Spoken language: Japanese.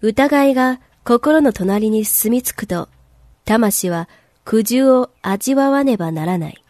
疑いが心の隣に住み着くと、魂は苦渋を味わわねばならない。